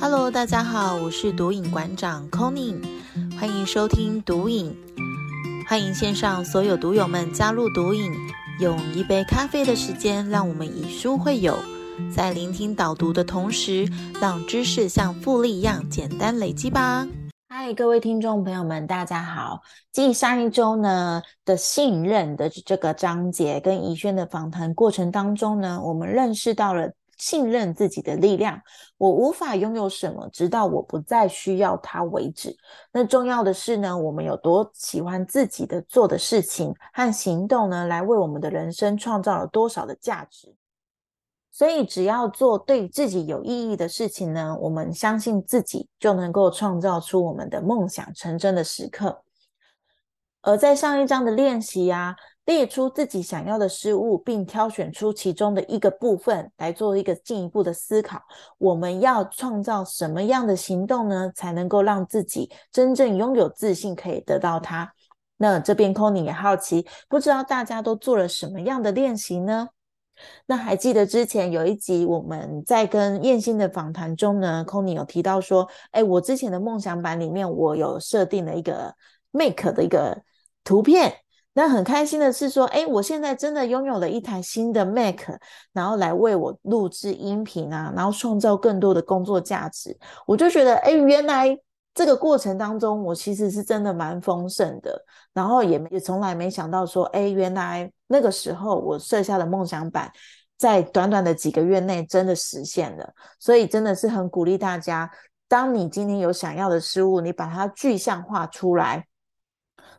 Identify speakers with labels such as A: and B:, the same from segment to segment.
A: Hello，大家好，我是毒瘾馆长 Conny，欢迎收听毒瘾，欢迎线上所有毒友们加入毒瘾，用一杯咖啡的时间，让我们以书会友，在聆听导读的同时，让知识像复利一样简单累积吧。嗨，各位听众朋友们，大家好。继上一周呢的信任的这个章节跟怡轩的访谈过程当中呢，我们认识到了。信任自己的力量，我无法拥有什么，直到我不再需要它为止。那重要的是呢，我们有多喜欢自己的做的事情和行动呢，来为我们的人生创造了多少的价值。所以，只要做对自己有意义的事情呢，我们相信自己就能够创造出我们的梦想成真的时刻。而在上一章的练习呀。列出自己想要的事物，并挑选出其中的一个部分来做一个进一步的思考。我们要创造什么样的行动呢，才能够让自己真正拥有自信，可以得到它？那这边 c o n y 也好奇，不知道大家都做了什么样的练习呢？那还记得之前有一集我们在跟燕心的访谈中呢空妮有提到说，哎，我之前的梦想版里面，我有设定了一个 Make 的一个图片。那很开心的是说，哎，我现在真的拥有了一台新的 Mac，然后来为我录制音频啊，然后创造更多的工作价值。我就觉得，哎，原来这个过程当中，我其实是真的蛮丰盛的，然后也也从来没想到说，哎，原来那个时候我设下的梦想版，在短短的几个月内真的实现了。所以真的是很鼓励大家，当你今天有想要的事物，你把它具象化出来。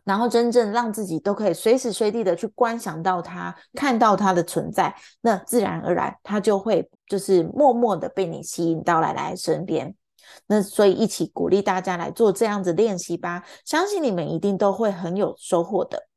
A: 然后真正让自己都可以随时随地的去观想到它，看到它的存在，那自然而然它就会就是默默的被你吸引到来来身边。那所以一起鼓励大家来做这样子练习吧，相信你们一定都会很有收获的。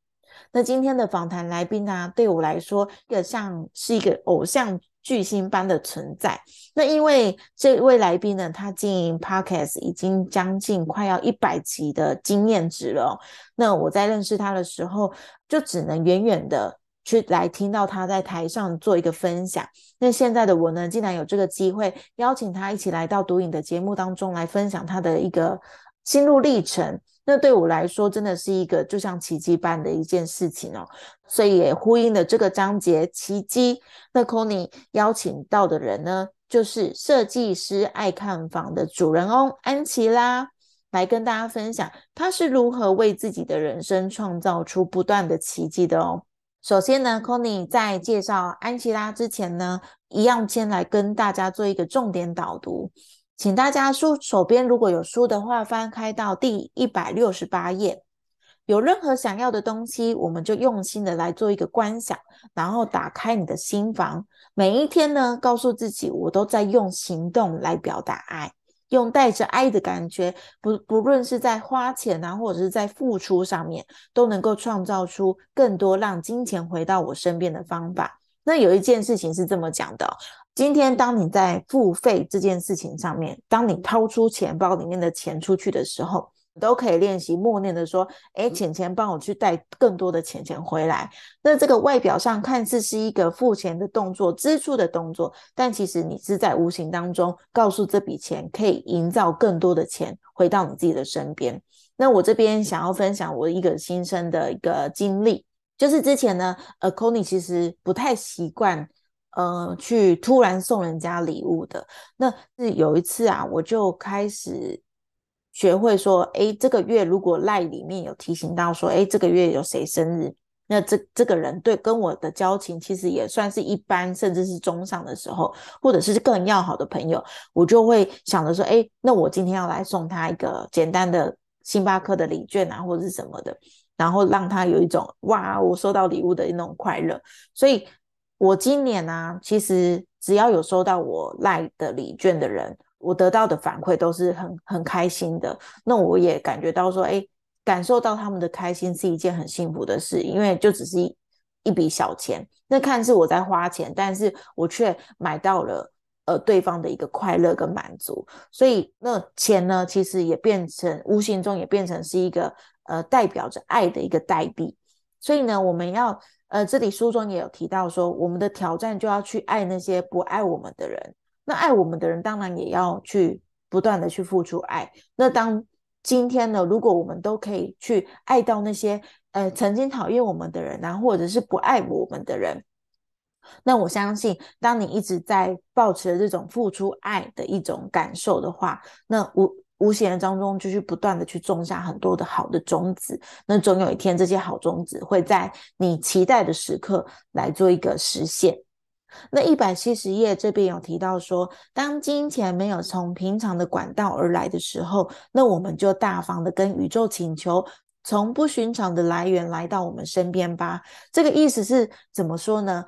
A: 那今天的访谈来宾呢，对我来说，一个像是一个偶像。巨星般的存在。那因为这位来宾呢，他经营 podcast 已经将近快要一百集的经验值了。那我在认识他的时候，就只能远远的去来听到他在台上做一个分享。那现在的我呢，竟然有这个机会邀请他一起来到读影的节目当中来分享他的一个心路历程。那对我来说，真的是一个就像奇迹般的一件事情哦，所以也呼应了这个章节奇迹。那 Conny 邀请到的人呢，就是设计师爱看房的主人翁安琪拉，来跟大家分享他是如何为自己的人生创造出不断的奇迹的哦。首先呢，Conny 在介绍安琪拉之前呢，一样先来跟大家做一个重点导读。请大家书手边如果有书的话，翻开到第一百六十八页。有任何想要的东西，我们就用心的来做一个观想，然后打开你的心房。每一天呢，告诉自己，我都在用行动来表达爱，用带着爱的感觉，不不论是在花钱啊，或者是在付出上面，都能够创造出更多让金钱回到我身边的方法。那有一件事情是这么讲的。今天，当你在付费这件事情上面，当你掏出钱包里面的钱出去的时候，都可以练习默念的说：“哎，钱钱帮我去带更多的钱钱回来。”那这个外表上看似是一个付钱的动作、支出的动作，但其实你是在无形当中告诉这笔钱可以营造更多的钱回到你自己的身边。那我这边想要分享我一个新生的一个经历，就是之前呢，呃，Conny 其实不太习惯。呃，去突然送人家礼物的，那是有一次啊，我就开始学会说，哎，这个月如果赖里面有提醒到说，哎，这个月有谁生日，那这这个人对跟我的交情其实也算是一般，甚至是中上的时候，或者是更要好的朋友，我就会想着说，哎，那我今天要来送他一个简单的星巴克的礼券啊，或者是什么的，然后让他有一种哇，我收到礼物的那种快乐，所以。我今年呢，其实只要有收到我赖的礼券的人，我得到的反馈都是很很开心的。那我也感觉到说，哎，感受到他们的开心是一件很幸福的事，因为就只是一一笔小钱，那看似我在花钱，但是我却买到了呃对方的一个快乐跟满足。所以那钱呢，其实也变成无形中也变成是一个呃代表着爱的一个代币。所以呢，我们要。呃，这里书中也有提到说，我们的挑战就要去爱那些不爱我们的人。那爱我们的人，当然也要去不断的去付出爱。那当今天呢，如果我们都可以去爱到那些呃曾经讨厌我们的人啊，或者是不爱我们的人，那我相信，当你一直在保持这种付出爱的一种感受的话，那我无形当中就是不断的去种下很多的好的种子。那总有一天，这些好种子会在你期待的时刻来做一个实现。那一百七十页这边有提到说，当金钱没有从平常的管道而来的时候，那我们就大方的跟宇宙请求，从不寻常的来源来到我们身边吧。这个意思是怎么说呢？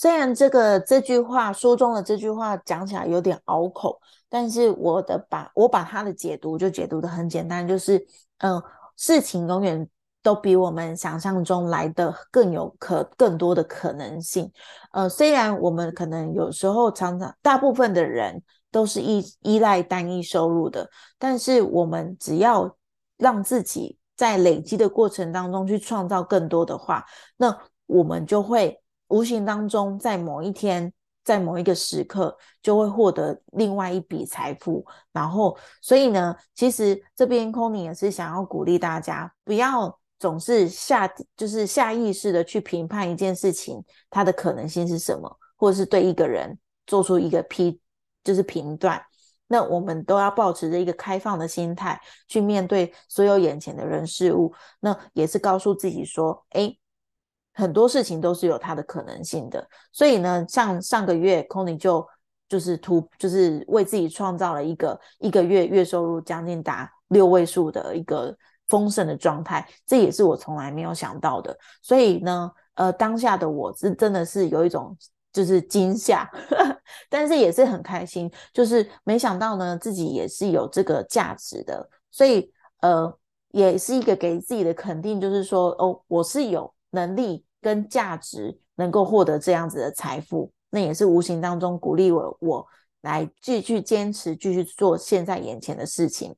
A: 虽然这个这句话书中的这句话讲起来有点拗口，但是我的把我把它的解读就解读的很简单，就是嗯，事情永远都比我们想象中来的更有可更多的可能性。呃，虽然我们可能有时候常常大部分的人都是依依赖单一收入的，但是我们只要让自己在累积的过程当中去创造更多的话，那我们就会。无形当中，在某一天，在某一个时刻，就会获得另外一笔财富。然后，所以呢，其实这边空灵也是想要鼓励大家，不要总是下就是下意识的去评判一件事情它的可能性是什么，或者是对一个人做出一个批就是评断。那我们都要保持着一个开放的心态去面对所有眼前的人事物。那也是告诉自己说，哎。很多事情都是有它的可能性的，所以呢，像上个月 c o n y 就就是突就是为自己创造了一个一个月月收入将近达六位数的一个丰盛的状态，这也是我从来没有想到的。所以呢，呃，当下的我是真的是有一种就是惊吓，但是也是很开心，就是没想到呢自己也是有这个价值的，所以呃，也是一个给自己的肯定，就是说哦，我是有能力。跟价值能够获得这样子的财富，那也是无形当中鼓励我我来继续坚持，继续做现在眼前的事情。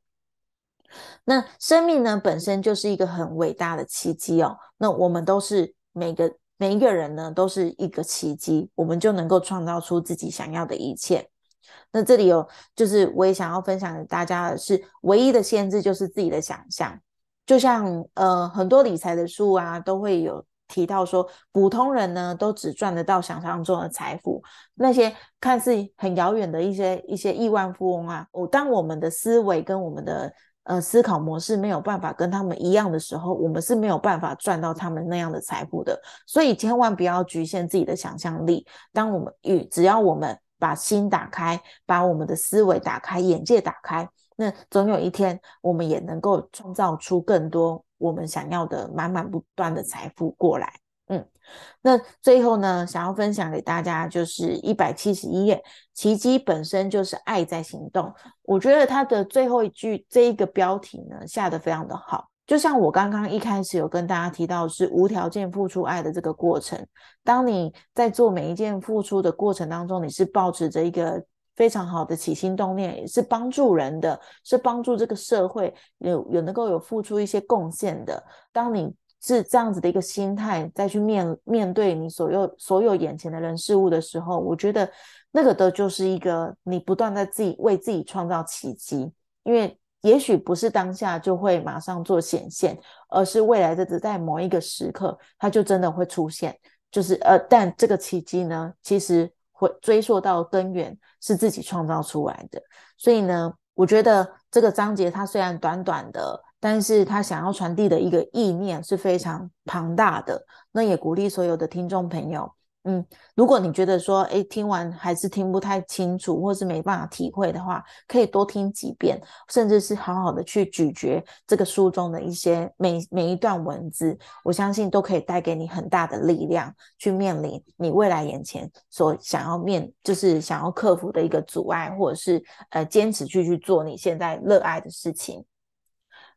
A: 那生命呢，本身就是一个很伟大的奇迹哦。那我们都是每个每一个人呢，都是一个奇迹，我们就能够创造出自己想要的一切。那这里有，就是我也想要分享给大家的是，唯一的限制就是自己的想象。就像呃，很多理财的书啊，都会有。提到说，普通人呢都只赚得到想象中的财富，那些看似很遥远的一些一些亿万富翁啊，我当我们的思维跟我们的呃思考模式没有办法跟他们一样的时候，我们是没有办法赚到他们那样的财富的。所以千万不要局限自己的想象力。当我们与只要我们把心打开，把我们的思维打开，眼界打开，那总有一天我们也能够创造出更多。我们想要的满满不断的财富过来，嗯，那最后呢，想要分享给大家就是一百七十一页，奇迹本身就是爱在行动。我觉得它的最后一句这一个标题呢下的非常的好，就像我刚刚一开始有跟大家提到是无条件付出爱的这个过程。当你在做每一件付出的过程当中，你是保持着一个。非常好的起心动念，也是帮助人的，是帮助这个社会有有能够有付出一些贡献的。当你是这样子的一个心态，再去面面对你所有所有眼前的人事物的时候，我觉得那个的就是一个你不断在自己为自己创造奇迹。因为也许不是当下就会马上做显现，而是未来的只在某一个时刻，它就真的会出现。就是呃，但这个奇迹呢，其实。会追溯到根源是自己创造出来的，所以呢，我觉得这个章节它虽然短短的，但是它想要传递的一个意念是非常庞大的。那也鼓励所有的听众朋友。嗯，如果你觉得说，哎，听完还是听不太清楚，或是没办法体会的话，可以多听几遍，甚至是好好的去咀嚼这个书中的一些每每一段文字，我相信都可以带给你很大的力量，去面临你未来眼前所想要面，就是想要克服的一个阻碍，或者是呃坚持去去做你现在热爱的事情。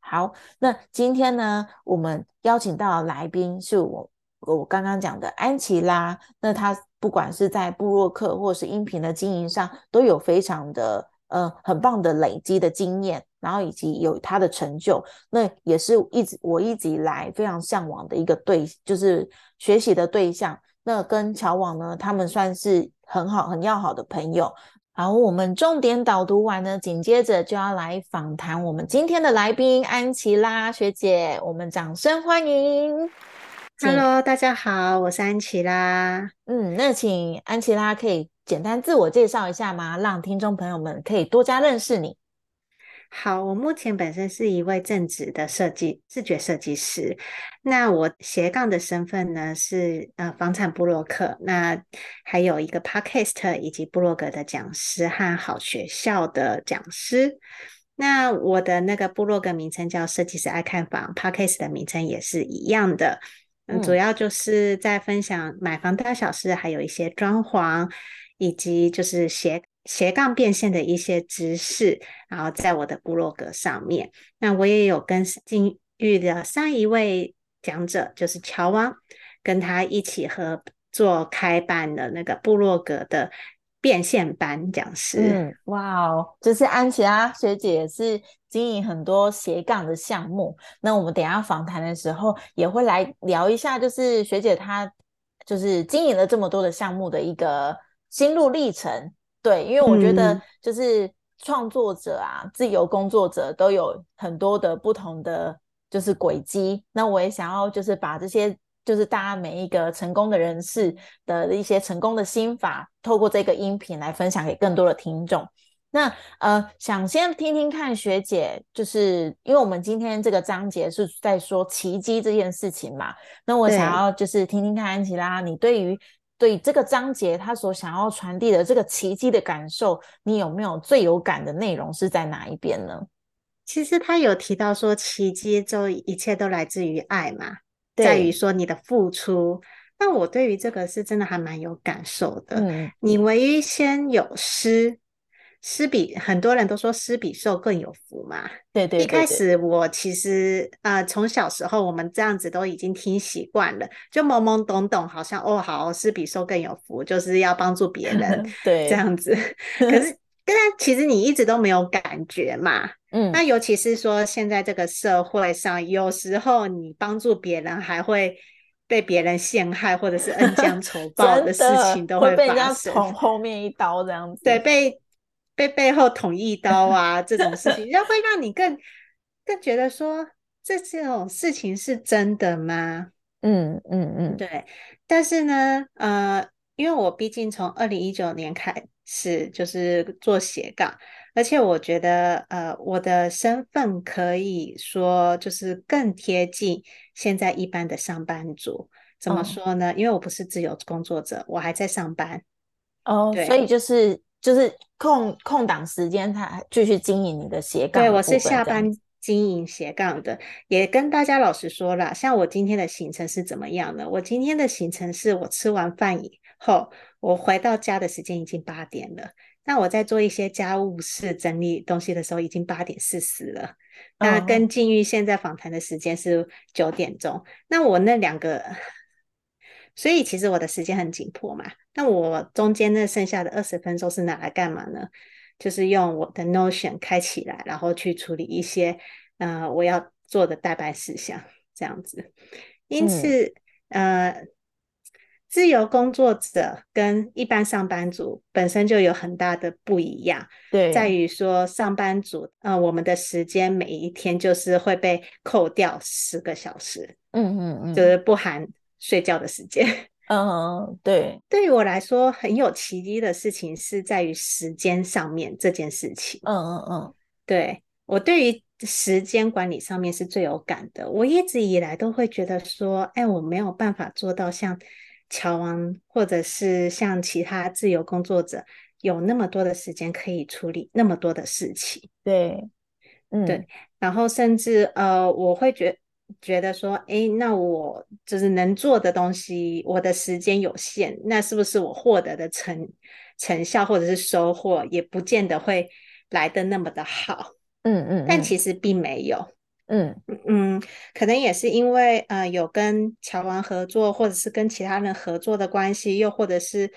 A: 好，那今天呢，我们邀请到的来宾是我。我刚刚讲的安琪拉，那他不管是在布洛克或是音频的经营上，都有非常的呃很棒的累积的经验，然后以及有他的成就，那也是一直我一直以来非常向往的一个对，就是学习的对象。那跟乔网呢，他们算是很好很要好的朋友。好，我们重点导读完呢，紧接着就要来访谈我们今天的来宾安琪拉学姐，我们掌声欢迎。
B: Hello，大家好，我是安琪拉。
A: 嗯，那请安琪拉可以简单自我介绍一下吗？让听众朋友们可以多加认识你。
B: 好，我目前本身是一位正职的设计视觉设计师。那我斜杠的身份呢是呃房产部落客，那还有一个 podcast 以及部落格的讲师和好学校的讲师。那我的那个部落格名称叫设计师爱看房，podcast 的名称也是一样的。嗯，主要就是在分享买房大小事，还有一些装潢，以及就是斜。斜杠变现的一些知识，然后在我的部落格上面。那我也有跟金玉的上一位讲者，就是乔王，跟他一起合作开办的那个部落格的变现班讲师。
A: 嗯，哇哦，就是安琪拉学姐是经营很多斜杠的项目。那我们等下访谈的时候也会来聊一下，就是学姐她就是经营了这么多的项目的一个心路历程。对，因为我觉得就是创作者啊，自由工作者都有很多的不同的就是轨迹。那我也想要就是把这些就是大家每一个成功的人士的一些成功的心法，透过这个音频来分享给更多的听众。那呃，想先听听看学姐，就是因为我们今天这个章节是在说奇迹这件事情嘛。那我想要就是听听看安琪拉，你对于。对这个章节，他所想要传递的这个奇迹的感受，你有没有最有感的内容是在哪一边呢？
B: 其实他有提到说，奇迹就一切都来自于爱嘛，在于说你的付出。那我对于这个是真的还蛮有感受的。嗯，你唯一先有施。施比很多人都说施比受更有福嘛。
A: 对对。
B: 一开始我其实呃从小时候我们这样子都已经听习惯了，就懵懵懂懂，好像哦好施比受更有福，就是要帮助别人，
A: 对
B: 这样子。可是但其实你一直都没有感觉嘛。嗯。那尤其是说现在这个社会上，有时候你帮助别人还会被别人陷害，或者是恩将仇 报的事情都
A: 会
B: 被人家
A: 捅后面一刀这样子。
B: 对，被。被背后捅一刀啊，这种事情，那会让你更更觉得说，这这种事情是真的吗？
A: 嗯嗯嗯，
B: 对。但是呢，呃，因为我毕竟从二零一九年开始就是做斜杠，而且我觉得，呃，我的身份可以说就是更贴近现在一般的上班族。怎么说呢？因为我不是自由工作者，我还在上班。
A: 哦，所以就是。就是空空档时间，他继续经营你的斜杠。
B: 对我是下班经营斜杠的，也跟大家老实说了，像我今天的行程是怎么样的？我今天的行程是我吃完饭以后，我回到家的时间已经八点了。那我在做一些家务事、整理东西的时候，已经八点四十了。那跟静玉现在访谈的时间是九点钟。那我那两个。所以其实我的时间很紧迫嘛，那我中间那剩下的二十分钟是拿来干嘛呢？就是用我的 Notion 开起来，然后去处理一些呃我要做的代办事项，这样子。因此，呃，自由工作者跟一般上班族本身就有很大的不一样，
A: 对，
B: 在于说上班族，呃，我们的时间每一天就是会被扣掉十个小时，
A: 嗯嗯嗯，
B: 就是不含。睡觉的时间，
A: 嗯，对，
B: 对于我来说很有奇迹的事情是在于时间上面这件事情，
A: 嗯嗯嗯，
B: 对我对于时间管理上面是最有感的。我一直以来都会觉得说，哎，我没有办法做到像乔王或者是像其他自由工作者有那么多的时间可以处理那么多的事情，
A: 对，
B: 嗯，对，然后甚至呃，我会觉。觉得说，哎，那我就是能做的东西，我的时间有限，那是不是我获得的成成效或者是收获，也不见得会来的那么的好？
A: 嗯嗯，
B: 但其实并没有，
A: 嗯
B: 嗯，可能也是因为呃有跟乔王合作，或者是跟其他人合作的关系，又或者是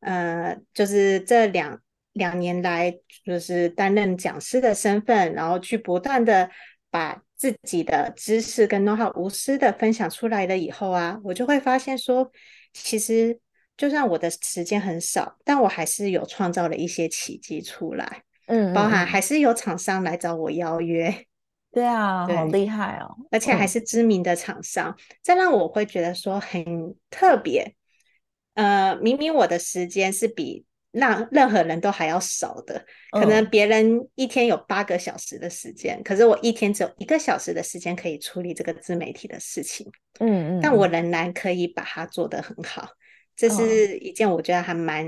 B: 呃，就是这两两年来，就是担任讲师的身份，然后去不断的把。自己的知识跟 know how 无私的分享出来了以后啊，我就会发现说，其实就算我的时间很少，但我还是有创造了一些奇迹出来。
A: 嗯，
B: 包含
A: 嗯
B: 还是有厂商来找我邀约，
A: 对啊，
B: 对
A: 好厉害哦！
B: 而且还
A: 嗯
B: 是知名的厂商，这让我会觉得说很特别。呃，明明我的时间是比让任何人都还要少的，可能
A: 嗯
B: 别人一天有八个小时的时间，可是我一天只有一个小时的时间可以处理这个自媒体的事情，
A: 嗯嗯，
B: 但我
A: 嗯
B: 仍然可以把它做得很好，这
A: 嗯
B: 是一件我觉得还蛮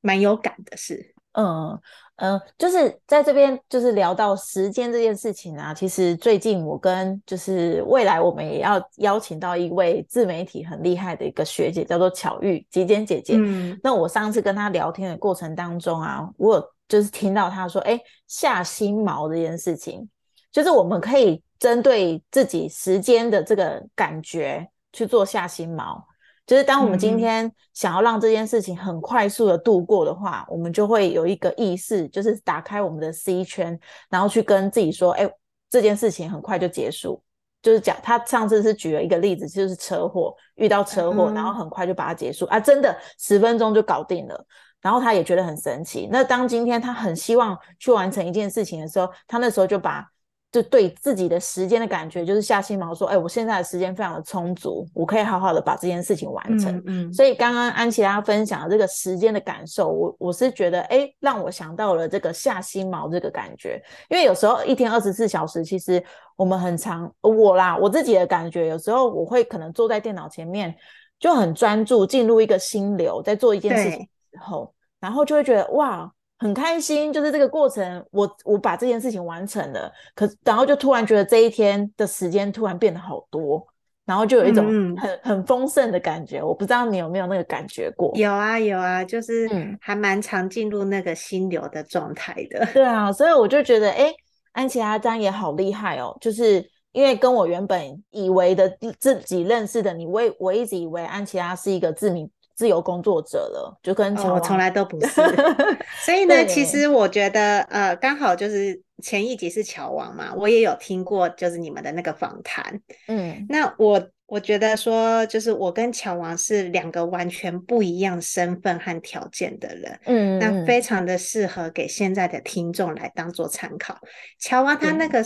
B: 蛮有感的事。
A: 嗯嗯，就是在这边就是聊到时间这件事情啊，其实最近我跟就是未来我们也要邀请到一位自媒体很厉害的一个学姐，叫做巧玉极简姐姐。
B: 嗯
A: 那我上次跟她聊天的过程当中啊，我有就是听到她说，哎，下心锚这件事情，就是我们可以针对自己时间的这个感觉去做下心锚。就是当我们今
B: 嗯
A: 天想要让这件事情很快速的度过的话，我们就会有一个意识，就是打开我们的 C 圈，然后去跟自己说，哎，这件事情很快就结束。就是讲他上次是举了一个例子，就是车祸遇到车祸，
B: 嗯
A: 然后很快就把它结束啊，真的十分钟就搞定了。然后他也觉得很神奇。那当今天他很希望去完成一件事情的时候，他那时候就把就对自己的时间的感觉，就是下心毛说，哎，我现在的时间非常的充足，我可以好好的把这件事情完成。
B: 嗯嗯，
A: 所以刚刚安琪拉分享的这个时间的感受，我我是觉得，哎，让我想到了这个下心毛这个感觉。因为有时候一天二十四小时，其实我们很长，我啦，我自己的感觉，有时候我会可能坐在电脑前面，就很专注，进入一个心流，在做一件事情之后，然后就会觉得哇。很开心，就是这个过程，我我把这件事情完成了，可然后就突然觉得这一天的时间突然变得好多，然后就有一种很很丰盛的感觉。我不知道你有没有那个感觉过？
B: 有啊有啊，就是
A: 嗯
B: 还蛮常进入那个心流的状态的。
A: 对啊，所以我就觉得，哎，安琪拉张也好厉害哦，就是因为跟我原本以为的自己认识的你，我我一直以为安琪拉是一个自民自由工作者了，就跟
B: 哦，我从来都不是。所以呢，其实我觉得，呃，刚好就是前一集是乔王嘛，我也有听过，就是你们的那个访谈。
A: 嗯
B: 那我我觉得说，就是我跟乔王是两个完全不一样身份和条件的人。
A: 嗯，
B: 那
A: 嗯
B: 非常的适合给现在的听众来当做参考。乔王他那个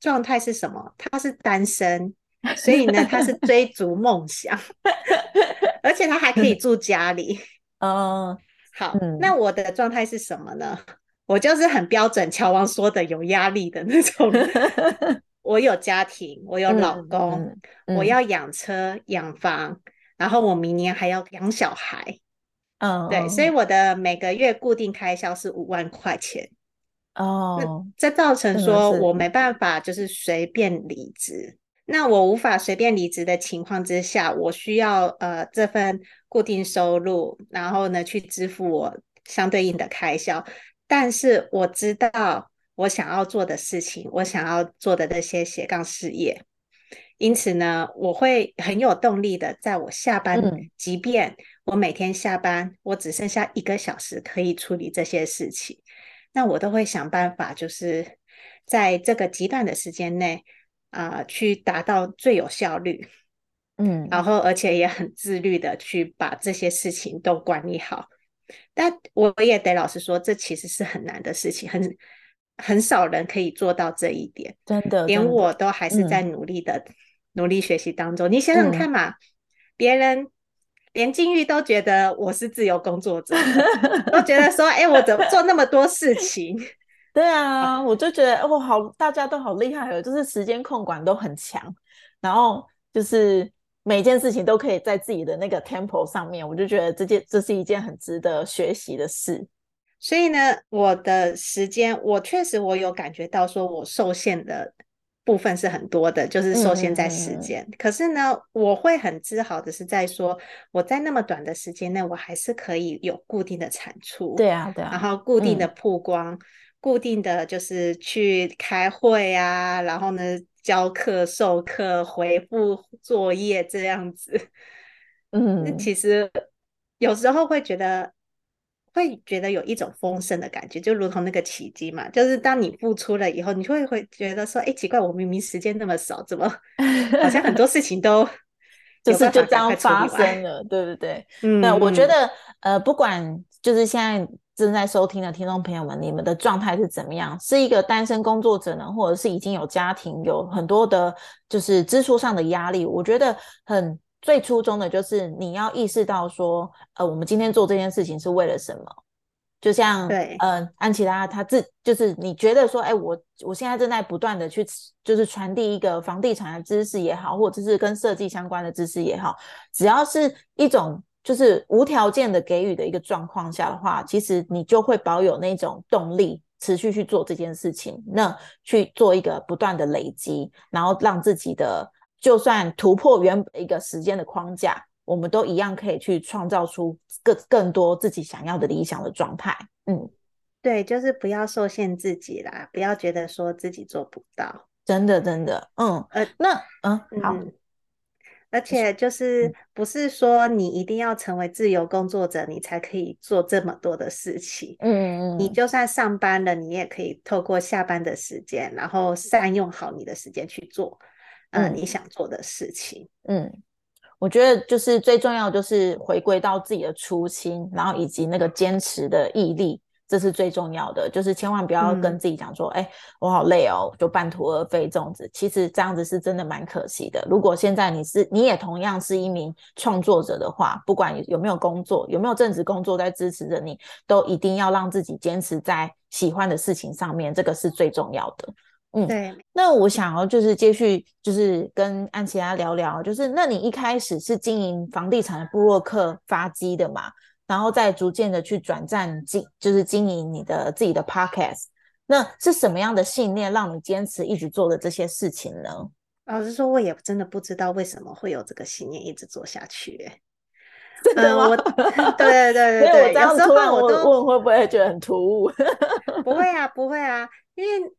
B: 状态是什么？他是单身，所以呢，他是追逐梦想，而且他还可以住家里。
A: 哦
B: 好，
A: 嗯
B: 那我的状态是什么呢？我就是很标准，乔王说的有压力的那种人。我有家庭，我有老
A: 嗯
B: 公，
A: 嗯
B: 我要养车养房，然后我明年还要养小孩。
A: 嗯
B: 对，所以我的每个月固定开销是五万块钱。
A: 哦，
B: 这造成说我没办法就是随便离职。那我无法随便离职的情况之下，我需要呃这份固定收入，然后呢去支付我相对应的开销。但是我知道我想要做的事情，我想要做的那些斜杠事业，因此呢，我会很有动力的，在我下班，
A: 嗯。
B: 即便我每天下班，我只剩下一个小时可以处理这些事情，那我都会想办法，就是在这个极短的时间内，啊、去达到最有效率，
A: 嗯
B: 然后而且也很自律的去把这些事情都管理好。但我也得老实说，这其实是很难的事情，很很少人可以做到这一点。
A: 真的，
B: 连我都还是在
A: 嗯
B: 努力的、努力学习当中。你想想
A: 嗯
B: 看嘛，别人连金玉都觉得我是自由工作者，都觉得说，哎、我怎么做那么多事情？
A: 对啊，我就觉得哦，好，大家都好厉害哦，就是时间控管都很强，然后就是每件事情都可以在自己的那个 tempo 上面，我就觉得这件这是一件很值得学习的事。
B: 所以呢，我的时间，我确实我有感觉到说我受限的部分是很多的，就是受限在时间。可是呢，我会很自豪的是在说，我在那么短的时间内，我还是可以有固定的产出。
A: 对啊，对啊，
B: 然后固定的
A: 嗯
B: 曝光，固定的就是去开会啊，然后呢教课、授课、回复作业这样子。那
A: 嗯，
B: 其实有时候会觉得，会觉得有一种丰盛的感觉，就如同那个奇迹嘛，就是当你付出了以后，你就会会觉得说，哎，奇怪，我明明时间那么少，怎么 好像很多事情都
A: 就是就这样发生了，对不对？嗯，那，我觉得呃，不管就是现在正在收听的听众朋友们，你们的状态是怎么样？是一个单身工作者呢，或者是已经有家庭，有很多的，就是支出上的压力？我觉得很最初衷的就是你要意识到说，呃，我们今天做这件事情是为了什么？就像对，嗯，安琪拉他自就是你觉得说，哎，我我现在正在不断的去，就是传递一个房地产的知识也好，或者是跟设计相关的知识也好，只要是一种就是无条件的给予的一个状况下的话，其实你就会保有那种动力，持续去做这件事情，那去做一个不断的累积，然后让自己的就算突破原本一个时间的框架。我们都一样可以去创造出更更多自己想要的理想的状态。嗯，
B: 对，就是不要受限自己啦，不要觉得说自己做不到。
A: 真的，真的，嗯，呃，那，嗯，好。
B: 而且就是不是说你一定要成为自由工作者，你才可以做这么多的事情。嗯嗯，你就算上班了，你也可以透过下班的时间，然后善用好你的时间去做，嗯，你想做的事情。嗯。
A: 我觉得就是最重要，就是回归到自己的初心，然后以及那个坚持的毅力，这是最重要的。就是千万不要跟自己讲说：“哎，我好累哦，就半途而废。”这样子，其实这样子是真的蛮可惜的。如果现在你是你也同样是一名创作者的话，不管有没有工作，有没有正职工作在支持着你，都一定要让自己坚持在喜欢的事情上面，这个是最重要的。
B: 嗯，对。
A: 那我想要就是接续就是跟安琪拉聊聊，就是那你一开始是经营房地产的布洛克发迹的嘛，然后再逐渐的去转战经，就是经营你的自己的 podcast。那是什么样的信念让你坚持一直做的这些事情呢？
B: 老实说，我也真的不知道为什么会有这个信念一直做下去。哎，
A: 真的吗？
B: 对对对对 对，有时候我
A: 都问会不会觉得很突兀？
B: 不会啊，不会啊，因为。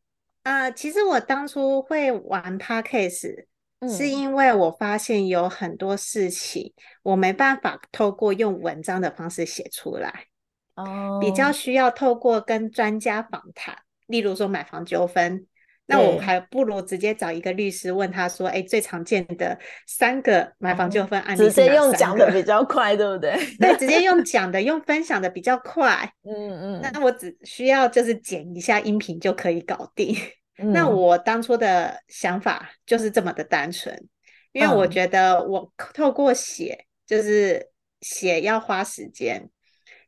B: 呃，其实我当初会玩 podcast，是因为我发现有很多事情我没办法透过用文章的方式写出来，哦，比较需要透过跟专家访谈，例如说买房纠纷。那我还不如直接找一个律师问他说：“哎，最常见的三个买房纠纷案例
A: 直接用讲的比较快，对不对？
B: 对，直接用讲的，用分享的比较快。嗯嗯，那我只需要就是剪一下音频就可以搞定。那我当初的想法就是这么的单纯，因为我觉得我透过写，就是写要花时间。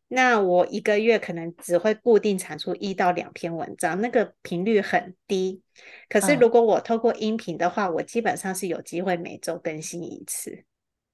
B: 那我一个月可能只会固定产出一到两篇文章，那个频率很低。可是如果我透过音频的话，我基本上是有机会每周更新一次。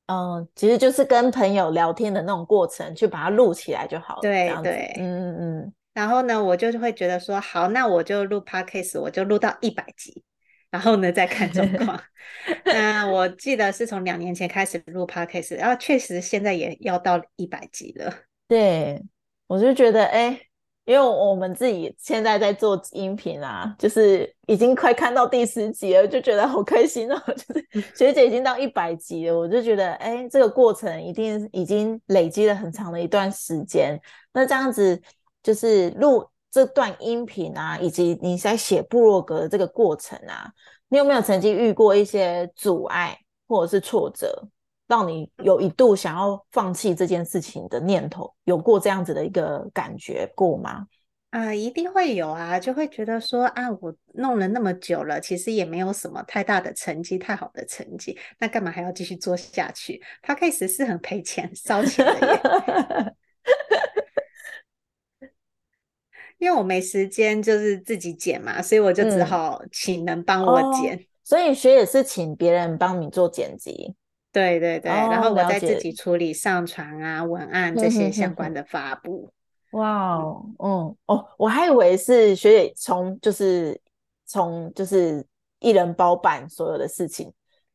A: 嗯，其实就是跟朋友聊天的那种过程，去把它录起来就好了。
B: 对对，嗯嗯嗯。然后呢，我就会觉得说，好，那我就录 podcast，我就录到一百集，然后呢再看状况。那我记得是从两年前开始录 podcast，然后确实现在也要到一百集了。
A: 对，我就觉得，哎，因为我们自己现在在做音频啊，就是已经快看到第十集了，就觉得好开心哦。就是 学姐已经到一百集了，我就觉得，哎，这个过程一定已经累积了很长的一段时间。那这样子，就是录这段音频啊，以及你在写部落格的这个过程啊，你有没有曾经遇过一些阻碍或者是挫折？让你有一度想要放弃这件事情的念头，有过这样子的一个感觉过吗？
B: 啊，一定会有啊，就会觉得说啊，我弄了那么久了，其实也没有什么太大的成绩，太好的成绩，那干嘛还要继续做下去？他开始是很赔钱、烧钱的，因为我没时间，就是自己剪嘛，所以我就只好请人帮我剪。
A: 所以学姐是请别人帮你做剪辑。
B: 对对对，然后我再自己处理上传啊、文案这些相关的发布。
A: 哇哦，嗯哦，我还以为是学姐从就是从就是一人包办所有的事情。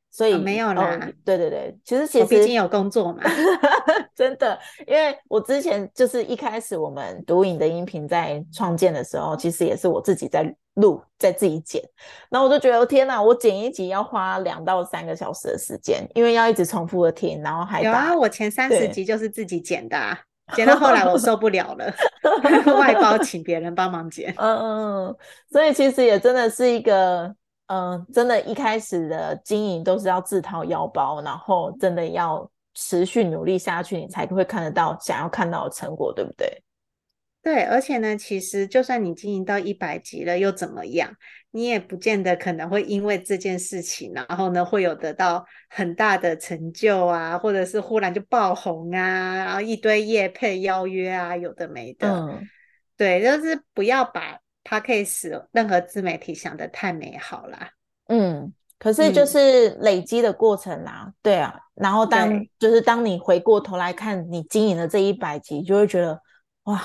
A: 所以
B: 没有啦，
A: 对对对，其实其实
B: 毕竟有工作嘛，
A: 真的，因为我之前就是一开始我们读影的音频在创建的时候，其实也是我自己在录，在自己剪，然后我就觉得天哪，我剪一集要花两到三个小时的时间，因为要一直重复的听，然后还
B: 有啊，我前三十集就是自己剪的，剪到后来我受不了了，外包请别人帮忙剪，
A: 嗯嗯，所以其实也真的是一个。嗯，真的，一开始的经营都是要自掏腰包，然后真的要持续努力下去，你才会看得到想要看到的成果，对不对？
B: 对，而且呢，其实就算你经营到一百级了，又怎么样？你也不见得可能会因为这件事情，然后呢，会有得到很大的成就啊，或者是忽然就爆红啊，然后一堆业配邀约啊，有的没的。嗯，对，就是不要把 k a g e 任何自媒体想的太美好啦。
A: 嗯，可是就是累积的过程啦，对啊。然后当就是当你回过头来看你经营的这一百集，就会觉得哇。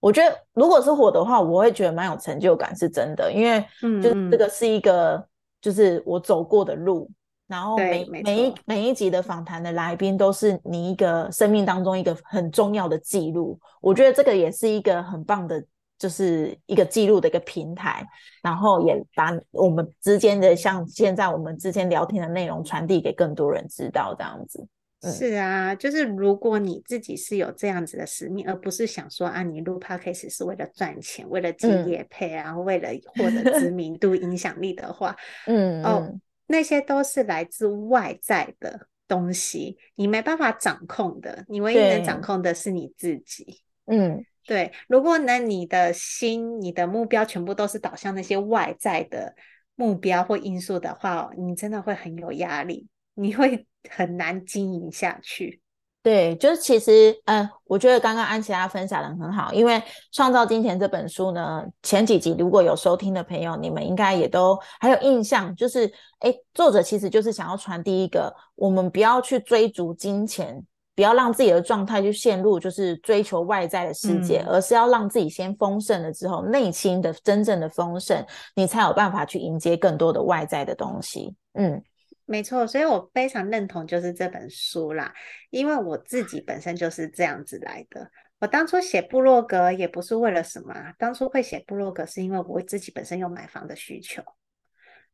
A: 我觉得，如果是我的话，我会觉得蛮有成就感，是真的，因为就这个是一个，就是我走过的路，然后每每一每一集的访谈的来宾都是你一个生命当中一个很重要的记录。我觉得这个也是一个很棒的，就是一个记录的一个平台，然后也把我们之间的像现在我们之间聊天的内容传递给更多人知道，这样子。
B: 是啊，就是如果你自己是有这样子的使命，而不是想说啊，你录 podcast 是为了赚钱，为了接业配啊，为了获得知名度、影响力的话，嗯，哦，那些都是来自外在的东西，你没办法掌控的，你唯一能掌控的是你自己。嗯，对。如果呢，你的心、你的目标全部都是导向那些外在的目标或因素的话，你真的会很有压力，你会。很难经营下去，
A: 对，就是其实，嗯，我觉得刚刚安琪拉分享的很好，因为《创造金钱》这本书呢，前几集如果有收听的朋友，你们应该也都还有印象，就是，哎，作者其实就是想要传递一个，我们不要去追逐金钱，不要让自己的状态去陷入就是追求外在的世界，而是要让自己先丰盛了之后，内心的真正的丰盛，你才有办法去迎接更多的外在的东西，嗯。
B: 没错，所以我非常认同就是这本书啦，因为我自己本身就是这样子来的。我当初写部落格也不是为了什么，当初会写部落格是因为我自己本身有买房的需求，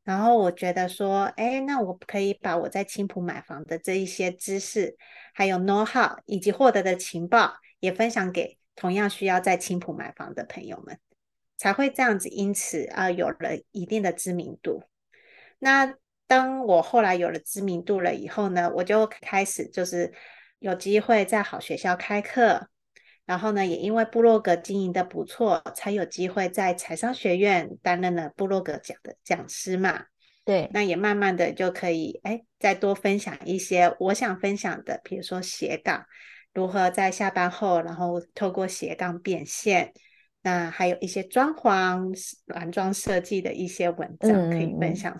B: 然后我觉得说，哎，那我可以把我在青浦买房的这一些知识，还有 know how 以及获得的情报，也分享给同样需要在青浦买房的朋友们，才会这样子，因此啊，有了一定的知名度。那当我后来有了知名度了以后呢，我就开始就是有机会在好学校开课，然后呢，也因为部落格经营的不错，才有机会在财商学院担任了部落格讲的讲师嘛。
A: 对，
B: 那也慢慢的就可以哎，再多分享一些我想分享的，比如说斜杠如何在下班后，然后透过斜杠变现，那还有一些装潢软装设计的一些文章可以分享。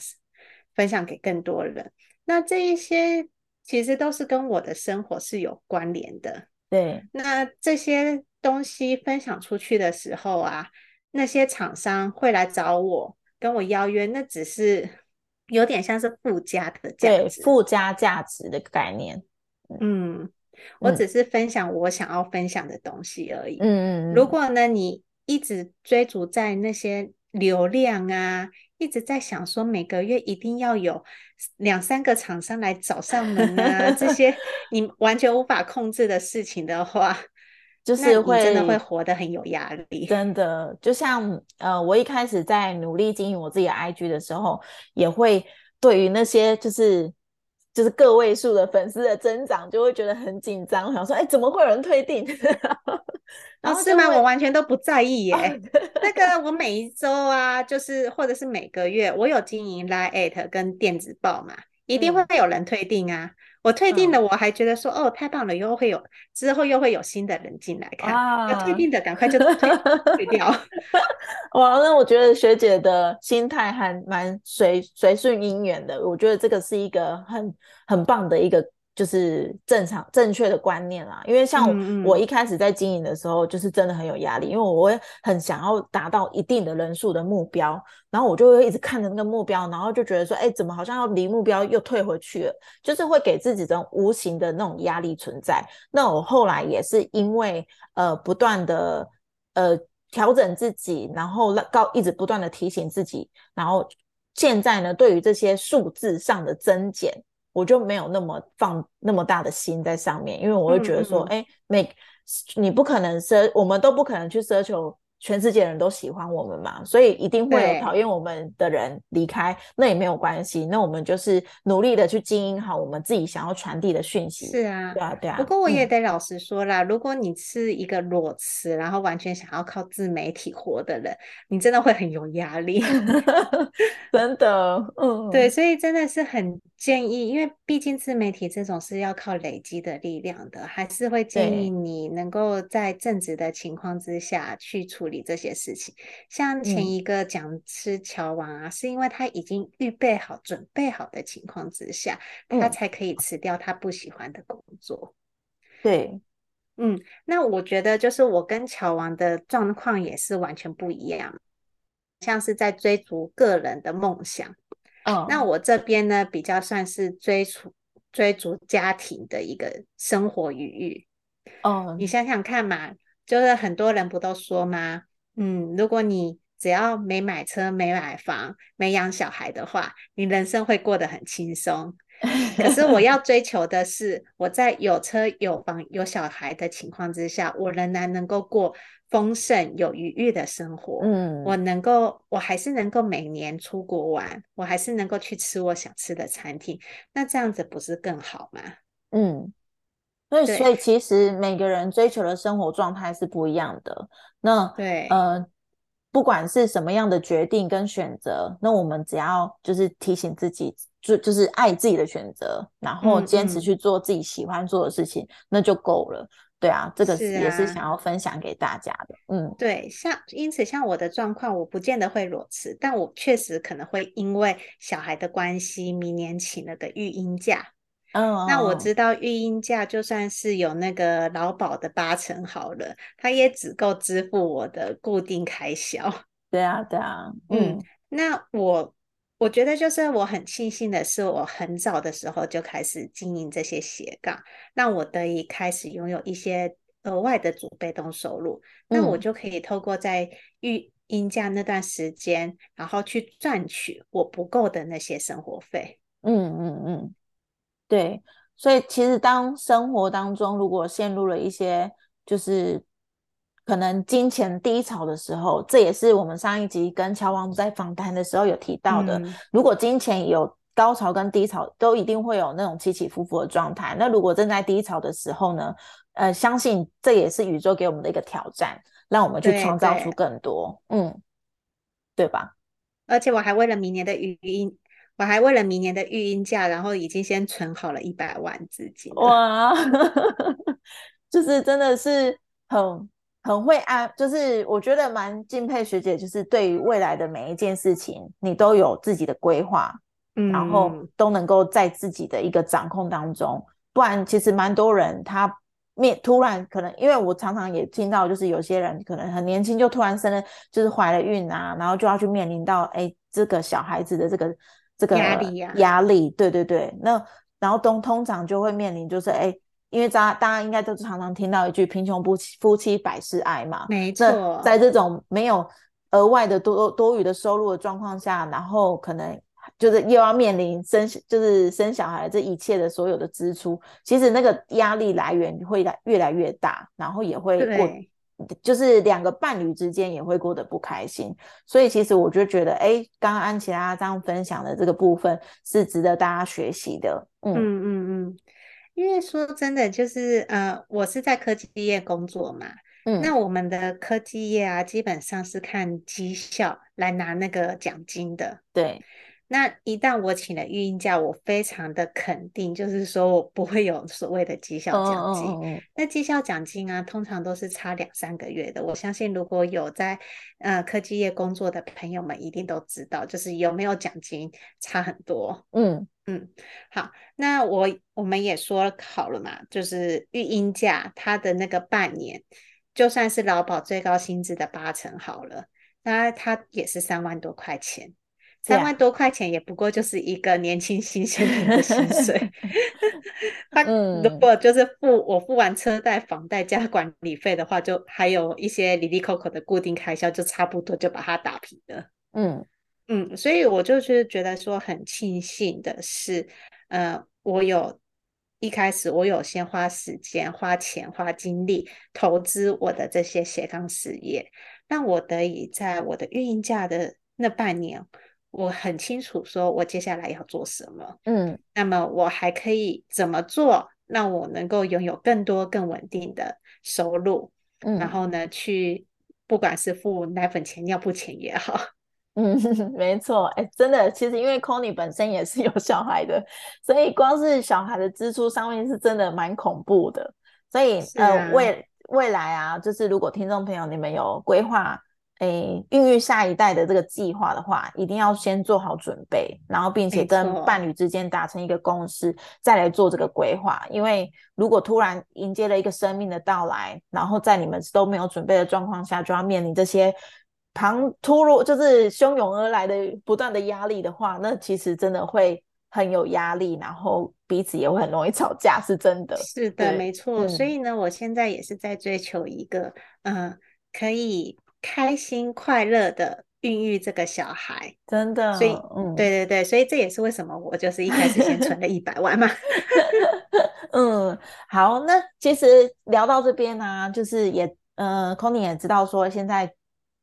B: 分享给更多人，那这一些其实都是跟我的生活是有关联的。
A: 对，
B: 那这些东西分享出去的时候啊，那些厂商会来找我，跟我邀约，那只是有点像是附加的价值，
A: 附加价值的概念。
B: 嗯，我只是分享我想要分享的东西而已。嗯嗯，如果呢，你一直追逐在那些流量啊。一直在想说，每个月一定要有两三个厂商来找上门啊，这些 你完全无法控制的事情的话，
A: 就是会
B: 真的会活得很有压力。
A: 真的，就像呃，我一开始在努力经营我自己的 IG 的时候，也会对于那些就是就是个位数的粉丝的增长，就会觉得很紧张，想说，哎，怎么会有人退订？
B: 然后是吗？我完全都不在意耶。那个我每一周啊，就是或者是每个月，我有经营 Line 跟电子报嘛，一定会有人退订啊。我退订了，我还觉得说哦，太棒了，又会有之后又会有新的人进来看。要退订的赶快就退掉。
A: 哇，那我觉得学姐的心态还蛮随随顺因缘的。我觉得这个是一个很很棒的一个。就是正常正确的观念啦，因为像我一开始在经营的时候，就是真的很有压力，因为我会很想要达到一定的人数的目标，然后我就会一直看着那个目标，然后就觉得说，哎，怎么好像要离目标又退回去了，就是会给自己这种无形的那种压力存在。那我后来也是因为呃不断的呃调整自己，然后告一直不断的提醒自己，然后现在呢，对于这些数字上的增减。我就没有那么放那么大的心在上面，因为我会觉得说，哎，每你不可能奢，我们都不可能去奢求全世界人都喜欢我们嘛，所以一定会有
B: 对
A: 讨厌我们的人离开，那也没有关系。那我们就是努力的去经营好我们自己想要传递的讯息。
B: 是啊
A: 对，啊，对啊。
B: 不过我也
A: 嗯
B: 得老实说啦，如果你是一个裸辞，然后完全想要靠自媒体活的人，你真的会很有压力。
A: 真的，嗯，
B: 对，所以真的是很建议，因为毕竟自媒体这种是要靠累积的力量的，还是会建议你能够在正直的情况之下去处理这些事情。像前
A: 嗯
B: 一个讲吃乔王啊，是因为他已经预备好、准备好的情况之下，他
A: 嗯
B: 才可以辞掉他不喜欢的工作。
A: 对，
B: 嗯，那我觉得就是我跟乔王的状况也是完全不一样，像是在追逐个人的梦想。
A: 嗯，
B: 那我这边呢，比较算是追逐追逐家庭的一个生活余裕。
A: 嗯
B: 你想想看嘛，就是很多人不都说吗？嗯，如果你只要没买车、没买房、没养小孩的话，你人生会过得很轻松。可是我要追求的是，我在有车、有房、有小孩的情况之下，我仍然能够过丰盛、有余裕的生活。
A: 嗯，
B: 我能够，我还是能够每年出国玩，我还是能够去吃我想吃的餐厅，那这样子不是更好吗？
A: 嗯，所以所以其实每个人追求的生活状态是不一样的。那
B: 对，
A: 呃，不管是什么样的决定跟选择，那我们只要就是提醒自己，就就是爱自己的选择，然后
B: 嗯
A: 坚持
B: 嗯
A: 去做自己喜欢做的事情，那就够了。对啊，这个
B: 是
A: 也是
B: 啊
A: 想要分享给大家的。嗯
B: 对，像因此像我的状况，我不见得会裸辞，但我确实可能会因为小孩的关系，明年请了个育婴假。
A: 哦，
B: 那我
A: 嗯
B: 知道育婴假就算是有那个劳保的八成好了，它也只够支付我的固定开销。
A: 对啊对啊，
B: 嗯
A: 嗯
B: 那我我觉得就是我很庆幸的是，我很早的时候就开始经营这些斜杠，让我得以开始拥有一些额外的主被动收入。那我
A: 嗯
B: 就可以透过在育婴假那段时间，然后去赚取我不够的那些生活费。
A: 嗯嗯嗯，对，所以其实当生活当中如果陷入了一些就是可能金钱低潮的时候，这也是我们上一集跟乔王在访谈的时候有提到的。
B: 嗯
A: 如果金钱有高潮跟低潮，都一定会有那种起起伏伏的状态。那如果正在低潮的时候呢，呃，相信这也是宇宙给我们的一个挑战，让我们去
B: 对
A: 创造出更多，嗯，对吧？
B: 而且我还为了明年的语音，我还为了明年的育婴假，然后已经先存好了一百万资金。
A: 哇，就是真的是很很会安，就是我觉得蛮敬佩学姐，就是对于未来的每一件事情，你都有自己的规划，嗯然后
B: 嗯，
A: 都能够在自己的一个掌控当中。不然，其实蛮多人他面突然可能，因为我常常也听到，就是有些人可能很年轻就突然生了，就是怀了孕啊，然后就要去面临到哎这个小孩子的这个这个
B: 压力呀
A: 压力，对对对。那然后通通常就会面临就是哎，因为大家大家应该都常常听到一句“贫穷夫妻夫妻百事哀”嘛，
B: 没
A: 那
B: 错，
A: 在这种没有额外的多多余的收入的状况下，然后可能就是又要面临生就是生小孩这一切的所有的支出，其实那个压力来源会来越来越大，然后也会过，就是两个伴侣之间也会过得不开心。所以其实我就觉得，哎，刚刚安琪拉这样分享的这个部分是值得大家学习的。嗯
B: 嗯嗯嗯，因为说真的，就是呃，我是在科技业工作嘛，
A: 嗯，
B: 那我们的科技业啊，基本上是看绩效来拿那个奖金的。
A: 对，
B: 那一旦我请了育婴假，我非常的肯定，就是说我不会有所谓的绩效奖金。那绩效奖金啊，通常都是差两三个月的。我相信如果有在呃科技业工作的朋友们，一定都知道，就是有没有奖金差很多。
A: 嗯
B: 好，那我我们也说好了嘛，就是育婴假它的那个半年，就算是劳保最高薪资的八成好了，那它也是三万多块钱。三万多块钱也不过就是一个年轻新鲜人的薪水，他如
A: 嗯
B: 果就是付我付完车贷、房贷加管理费的话，就还有一些里里扣扣的固定开销，就差不多就把它打平了。
A: 嗯
B: 嗯，所以我就是觉得说很庆幸的是，呃，我有一开始我有先花时间、花钱、花精力投资我的这些斜杠事业，让我得以在我的运营假的那半年，我很清楚说我接下来要做什么。
A: 嗯，
B: 那么我还可以怎么做，让我能够拥有更多更稳定的收入？
A: 嗯，
B: 然后呢，去不管是付奶粉钱、尿布钱也好。
A: 嗯，没错，哎，真的，其实因为 Connie 本身也是有小孩的，所以光是小孩的支出上面是真的蛮恐怖的。所以呃，未未来啊，就是如果听众朋友你们有规划，哎，孕育下一代的这个计划的话，一定要先做好准备，然后并且跟伴侣之间达成一个共识，再来做这个规划。因为如果突然迎接了一个生命的到来，然后在你们都没有准备的状况下，就要面临这些。旁突如就是汹涌而来的不断的压力的话，那其实真的会很有压力，然后彼此也会很容易吵架，是真的。
B: 是的，没错。所以呢，我现在也是在追求一个，嗯，可以开心快乐的孕育这个小孩。
A: 真的。
B: 所以，嗯，对对对，所以这也是为什么我就是一开始先存了一百万嘛。
A: 嗯，好，那其实聊到这边呢，就是也，呃 c o n y 也知道说现在。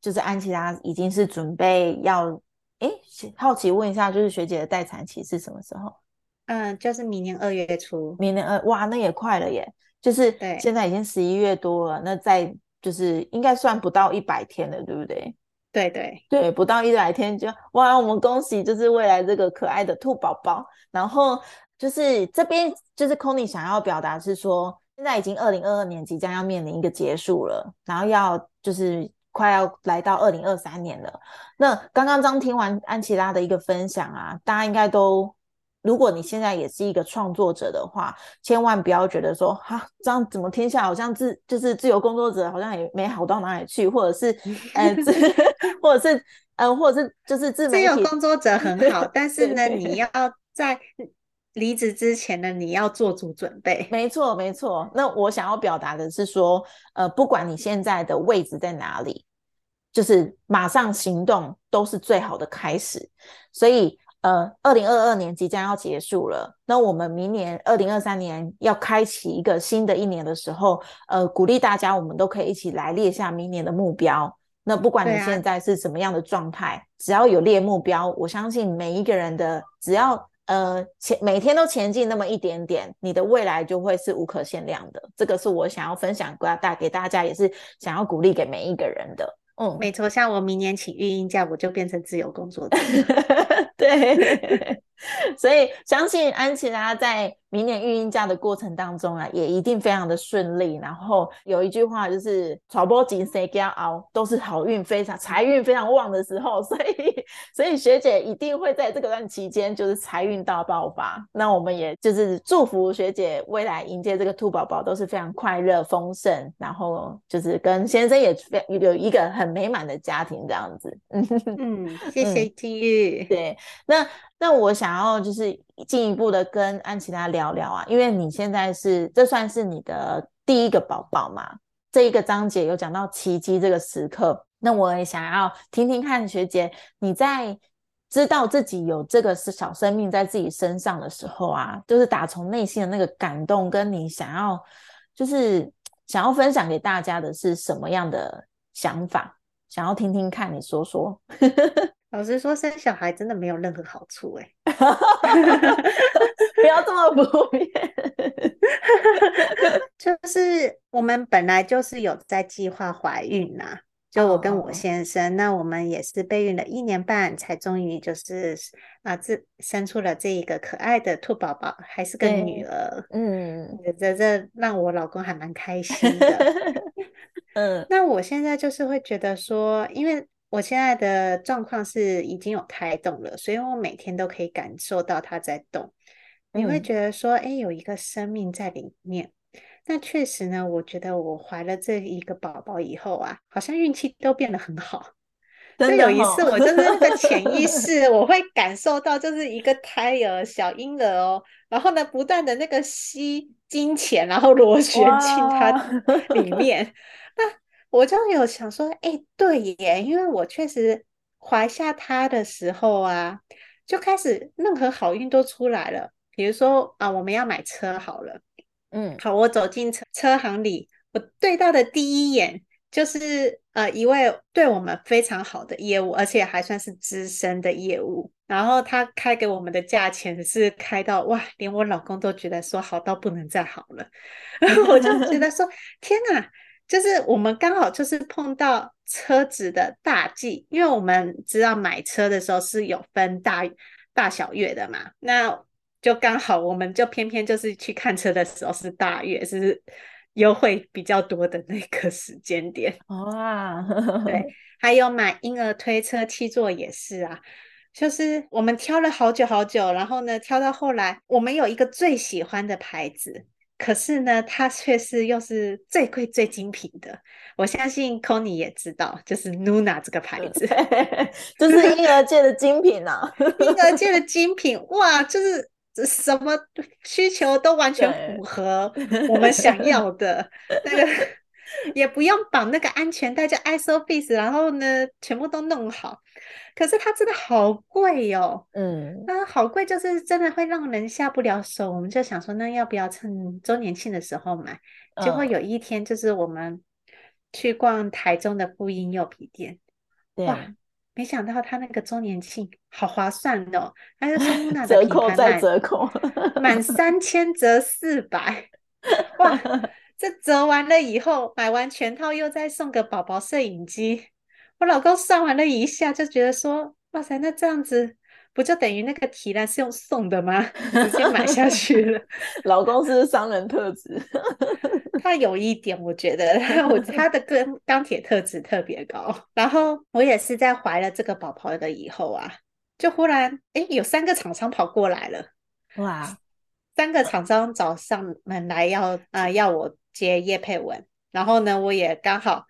A: 就是安琪拉已经是准备要，哎，好奇问一下，就是学姐的待产期是什么时候？
B: 嗯，就是明年二月初。
A: 明年二，哇，那也快了耶！就是对现在已经十一月多了，那在就是应该算不到一百天了，对不对？
B: 对对
A: 对，不到一百天就哇，我们恭喜，就是未来这个可爱的兔宝宝。然后就是这边就是 Conny 想要表达是说，现在已经二零二二年即将要面临一个结束了，然后要就是。快要来到二零二三年了。那刚刚刚听完安琪拉的一个分享啊，大家应该都，如果你现在也是一个创作者的话，千万不要觉得说，哈，这样怎么听下来好像自就是自由工作者好像也没好到哪里去，或者是呃，或者是呃，或者是就是自
B: 自由工作者很好，但是呢，你要在。离职之前呢，你要做足准备。
A: 没错，没错。那我想要表达的是说，呃，不管你现在的位置在哪里，就是马上行动都是最好的开始。所以，呃，二零二二年即将要结束了，那我们明年二零二三年要开启一个新的一年的时候，呃，鼓励大家，我们都可以一起来列下明年的目标。那不管你现在是什么样的状态，只要有列目标，我相信每一个人的只要。呃，前每天都前进那么一点点，你的未来就会是无可限量的。这个是我想要分享给大给大家，也是想要鼓励给每一个人的。嗯，
B: 没错，像我明年请育婴假，我就变成自由工作者。
A: 对，所以相信安琪拉在。明年育婴假的过程当中啊，也一定非常的顺利。然后有一句话就是“传播金谁给熬”，都是好运非常、财运非常旺的时候。所以，所以学姐一定会在这个段期间就是财运大爆发。那我们也就是祝福学姐未来迎接这个兔宝宝都是非常快乐丰盛，然后就是跟先生也非有一个很美满的家庭这样子。
B: 嗯，谢谢金玉。
A: 对，那。那我想要就是进一步的跟安琪拉聊聊啊，因为你现在是这算是你的第一个宝宝嘛？这一个章节有讲到奇迹这个时刻，那我也想要听听看学姐你在知道自己有这个是小生命在自己身上的时候啊，就是打从内心的那个感动，跟你想要就是想要分享给大家的是什么样的想法？想要听听看你说说。
B: 老实说，生小孩真的没有任何好处哎，
A: 不要这么敷衍。
B: 就是我们本来就是有在计划怀孕呐，就我跟我先生，那我们也是备孕了一年半，才终于就是啊，这生出了这一个可爱的兔宝宝，还是个女儿。嗯，这这让我老公还蛮开心的。嗯，那我现在就是会觉得说，因为。我现在的状况是已经有胎动了，所以我每天都可以感受到它在动。你会觉得说，哎，有一个生命在里面。那确实呢，我觉得我怀了这一个宝宝以后啊，好像运气都变得很好。就有一次，我就是那个潜意 识，我会感受到，就是一个胎儿小婴儿哦，然后呢，不断的那个吸金钱，然后螺旋进它里面。我就有想说，哎，对耶，因为我确实怀下他的时候啊，就开始任何好运都出来了。比如说啊，我们要买车好了，嗯，好，我走进车车行里，我对到的第一眼就是呃一位对我们非常好的业务，而且还算是资深的业务。然后他开给我们的价钱是开到哇，连我老公都觉得说好到不能再好了。然 后我就觉得说天哪，就是我们刚好就是碰到车子的大忌，因为我们知道买车的时候是有分大大小月的嘛，那就刚好我们就偏偏就是去看车的时候是大月，是优惠比较多的那个时间点。
A: 哇，
B: 对，还有买婴儿推车七座也是啊。就是我们挑了好久好久，然后呢，挑到后来，我们有一个最喜欢的牌子，可是呢，它却是又是最贵最精品的。我相信 c o n y 也知道，就是 Nuna 这个牌子，
A: 就是婴儿界的精品啊，
B: 婴儿界的精品，哇，就是什么需求都完全符合我们想要的那个，也不用绑那个安全带，叫 ISOFIX，然后呢，全部都弄好。可是它真的好贵哦，嗯，那好贵，就是真的会让人下不了手。我们就想说，那要不要趁周年庆的时候买？结果有一天，就是我们去逛台中的布婴幼皮店，哇，没想到他那个周年庆好划算哦，还是松娜的
A: 折扣再折扣，
B: 满三千折四百，哇，这折完了以后，买完全套又再送个宝宝摄影机。我老公算完了一下，就觉得说：“哇塞，那这样子不就等于那个提篮是用送的吗？直接买下去了。”
A: 老公是商人特质，
B: 他有一点，我觉得我他的钢钢铁特质特别高。然后我也是在怀了这个宝宝的以后啊，就忽然哎，有三个厂商跑过来了，哇，三个厂商找上门来要啊要我接叶佩文，然后呢，我也刚好。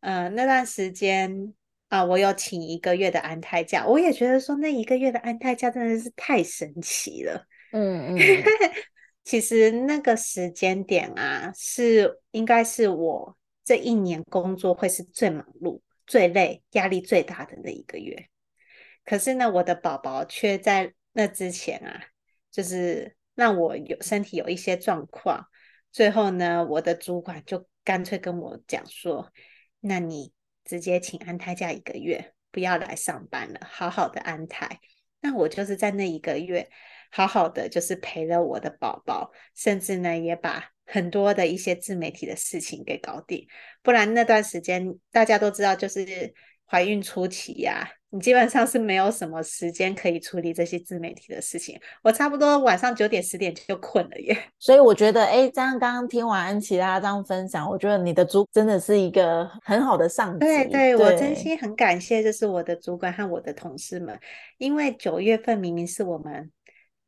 B: 嗯，那段时间啊，我有请一个月的安胎假，我也觉得说那一个月的安胎假真的是太神奇了。嗯嗯，其实那个时间点啊，是应该是我这一年工作会是最忙碌、最累、压力最大的那一个月。可是呢，我的宝宝却在那之前啊，就是让我有身体有一些状况，最后呢，我的主管就干脆跟我讲说。那你直接请安胎假一个月，不要来上班了，好好的安胎。那我就是在那一个月，好好的就是陪了我的宝宝，甚至呢也把很多的一些自媒体的事情给搞定。不然那段时间大家都知道，就是怀孕初期呀。你基本上是没有什么时间可以处理这些自媒体的事情。我差不多晚上九点十点就困了耶。
A: 所以我觉得，哎，这样刚刚听完安琪拉这样分享，我觉得你的主真的是一个很好的上级。
B: 对对，我真心很感谢，就是我的主管和我的同事们，因为九月份明明是我们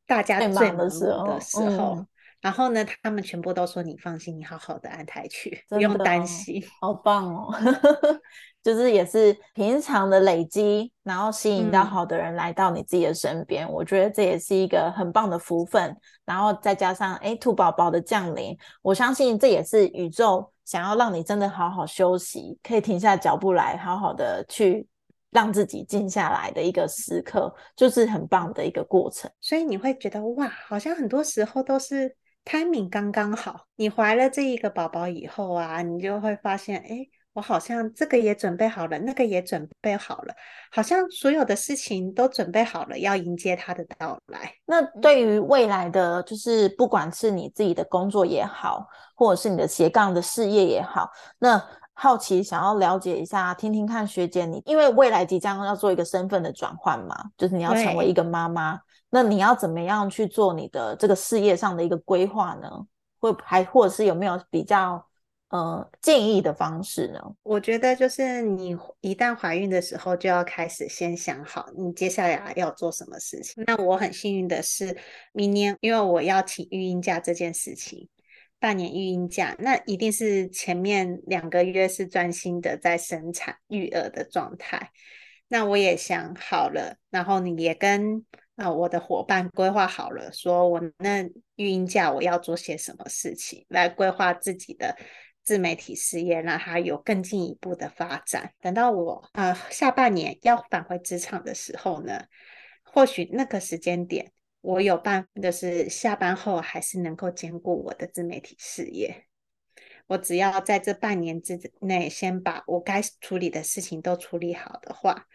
B: 大家最忙的时候，然后呢，他们全部都说你放心，你好好的安排去，不用担心。
A: 好棒哦。就是也是平常的累积，然后吸引到好的人来到你自己的身边，我觉得这也是一个很棒的福分。然后再加上哎兔宝宝的降临，我相信这也是宇宙想要让你真的好好休息，可以停下脚步来，好好的去让自己静下来的一个时刻，就是很棒的一个过程。
B: 所以你会觉得哇，好像很多时候都是 timing 刚刚好。你怀了这一个宝宝以后啊，你就会发现哎。我好像这个也准备好了，那个也准备好了，好像所有的事情都准备好了，要迎接他的到来。
A: 那对于未来的，就是不管是你自己的工作也好，或者是你的斜杠的事业也好，那好奇想要了解一下，听听看学姐你，因为未来即将要做一个身份的转换嘛，就是你要成为一个妈妈，那你要怎么样去做你的这个事业上的一个规划呢？会还或者是有没有比较？呃，建议的方式呢？
B: 我觉得就是你一旦怀孕的时候，就要开始先想好你接下来要做什么事情。那我很幸运的是，明年因为我要请育婴假这件事情，半年育婴假，那一定是前面两个月是专心的在生产育儿的状态。那我也想好了，然后你也跟啊我的伙伴规划好了，说我那育婴假我要做些什么事情，来规划自己的。自媒体事业让它有更进一步的发展。等到我呃下半年要返回职场的时候呢，或许那个时间点我有办，就是下班后还是能够兼顾我的自媒体事业。我只要在这半年之内先把我该处理的事情都处理好的话，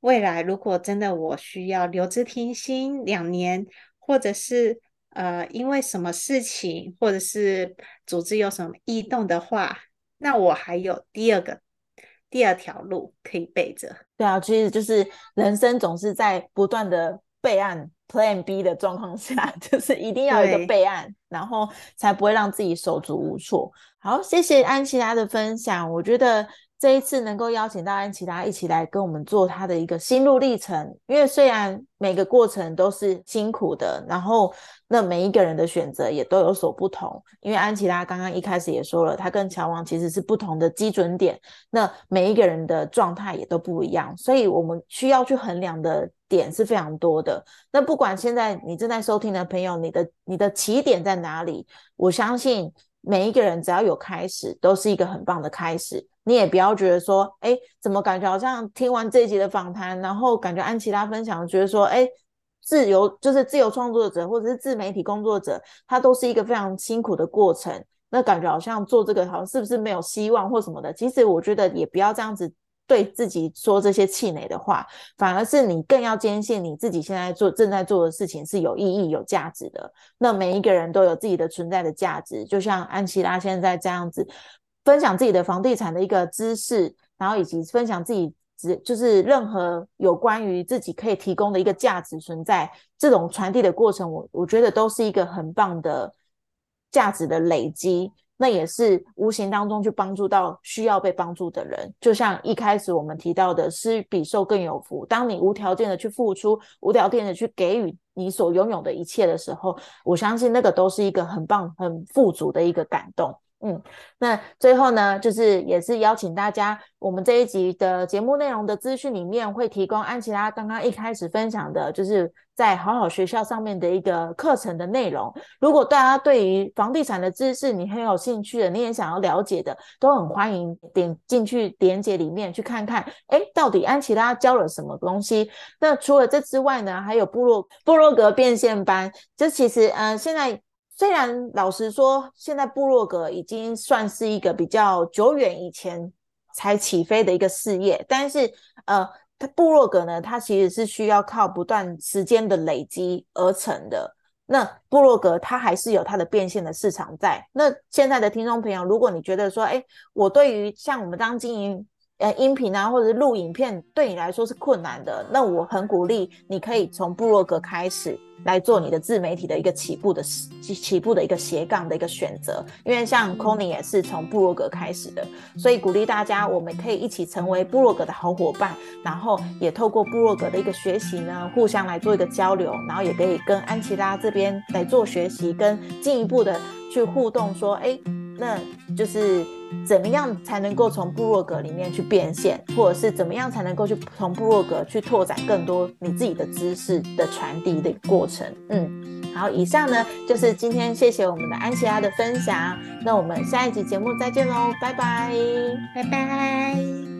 B: 未来如果真的我需要留职停薪两年，或者是呃因为什么事情，或者是组织有什么异动的话，那我还有第二个第二条路可以备着。
A: 对啊，其实就是人生总是在不断的备案。Plan B 的状况下，就是一定要有一个备案，然后才不会让自己手足无措。好，谢谢安琪拉的分享。我觉得这一次能够邀请到安琪拉一起来跟我们做他的一个心路历程，因为虽然每个过程都是辛苦的，然后那每一个人的选择也都有所不同。因为安琪拉刚刚一开始也说了，他跟乔王其实是不同的基准点，那每一个人的状态也都不一样，所以我们需要去衡量的。点是非常多的。那不管现在你正在收听的朋友，你的你的起点在哪里？我相信每一个人只要有开始，都是一个很棒的开始。你也不要觉得说，哎，怎么感觉好像听完这一集的访谈，然后感觉安琪拉分享，觉得说，哎，自由就是自由创作者或者是自媒体工作者，他都是一个非常辛苦的过程。那感觉好像做这个好像是不是没有希望或什么的？其实我觉得也不要这样子。对自己说这些气馁的话，反而是你更要坚信你自己现在做正在做的事情是有意义、有价值的。那每一个人都有自己的存在的价值，就像安琪拉现在这样子分享自己的房地产的一个知识，然后以及分享自己只就是任何有关于自己可以提供的一个价值存在，这种传递的过程，我我觉得都是一个很棒的价值的累积。那也是无形当中去帮助到需要被帮助的人，就像一开始我们提到的“施比受更有福”。当你无条件的去付出，无条件的去给予你所拥有的一切的时候，我相信那个都是一个很棒、很富足的一个感动。嗯，那最后呢，就是也是邀请大家，我们这一集的节目内容的资讯里面会提供安琪拉刚刚一开始分享的，就是在好好学校上面的一个课程的内容。如果大家对于房地产的知识你很有兴趣的，你也想要了解的，都很欢迎点进去点解里面去看看，哎，到底安琪拉教了什么东西？那除了这之外呢，还有部落部落格变现班，这其实嗯，现在。虽然老实说，现在部落格已经算是一个比较久远以前才起飞的一个事业，但是呃，它部落格呢，它其实是需要靠不断时间的累积而成的。那部落格它还是有它的变现的市场在。那现在的听众朋友，如果你觉得说，哎，我对于像我们当经营呃音频啊，或者是录影片，对你来说是困难的，那我很鼓励你可以从部落格开始。来做你的自媒体的一个起步的起起步的一个斜杠的一个选择，因为像 c o n y 也是从部落格开始的，所以鼓励大家，我们可以一起成为部落格的好伙伴，然后也透过部落格的一个学习呢，互相来做一个交流，然后也可以跟安琪拉这边来做学习，跟进一步的去互动，说，哎，那就是。怎么样才能够从部落格里面去变现，或者是怎么样才能够去从部落格去拓展更多你自己的知识的传递的过程？嗯，好，以上呢就是今天谢谢我们的安琪拉的分享，那我们下一集节目再见喽，拜拜，
B: 拜拜。